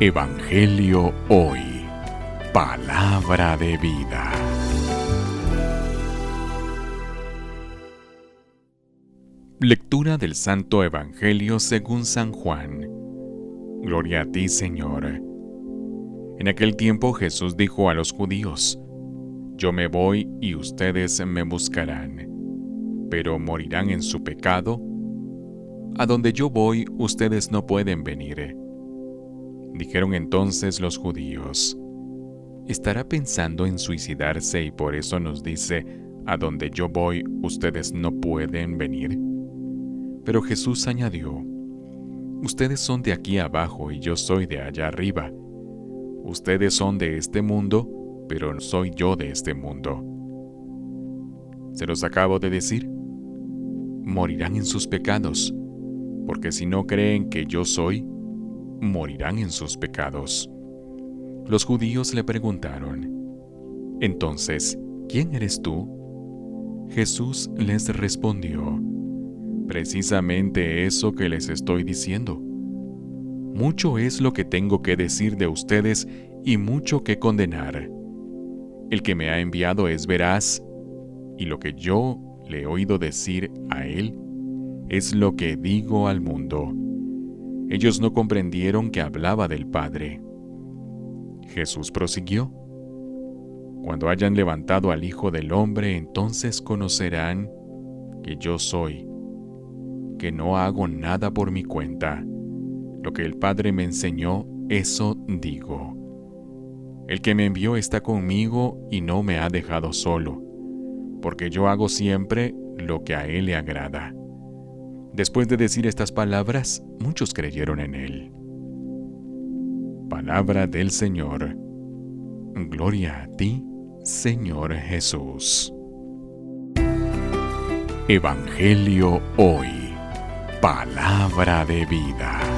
Evangelio Hoy. Palabra de vida. Lectura del Santo Evangelio según San Juan. Gloria a ti, Señor. En aquel tiempo Jesús dijo a los judíos, Yo me voy y ustedes me buscarán, pero morirán en su pecado. A donde yo voy ustedes no pueden venir. Dijeron entonces los judíos, ¿estará pensando en suicidarse y por eso nos dice, a donde yo voy ustedes no pueden venir? Pero Jesús añadió, Ustedes son de aquí abajo y yo soy de allá arriba. Ustedes son de este mundo, pero soy yo de este mundo. Se los acabo de decir. Morirán en sus pecados, porque si no creen que yo soy, morirán en sus pecados. Los judíos le preguntaron, Entonces, ¿quién eres tú? Jesús les respondió, Precisamente eso que les estoy diciendo. Mucho es lo que tengo que decir de ustedes y mucho que condenar. El que me ha enviado es veraz, y lo que yo le he oído decir a él es lo que digo al mundo. Ellos no comprendieron que hablaba del Padre. Jesús prosiguió. Cuando hayan levantado al Hijo del Hombre, entonces conocerán que yo soy, que no hago nada por mi cuenta. Lo que el Padre me enseñó, eso digo. El que me envió está conmigo y no me ha dejado solo, porque yo hago siempre lo que a Él le agrada. Después de decir estas palabras, muchos creyeron en él. Palabra del Señor. Gloria a ti, Señor Jesús. Evangelio hoy. Palabra de vida.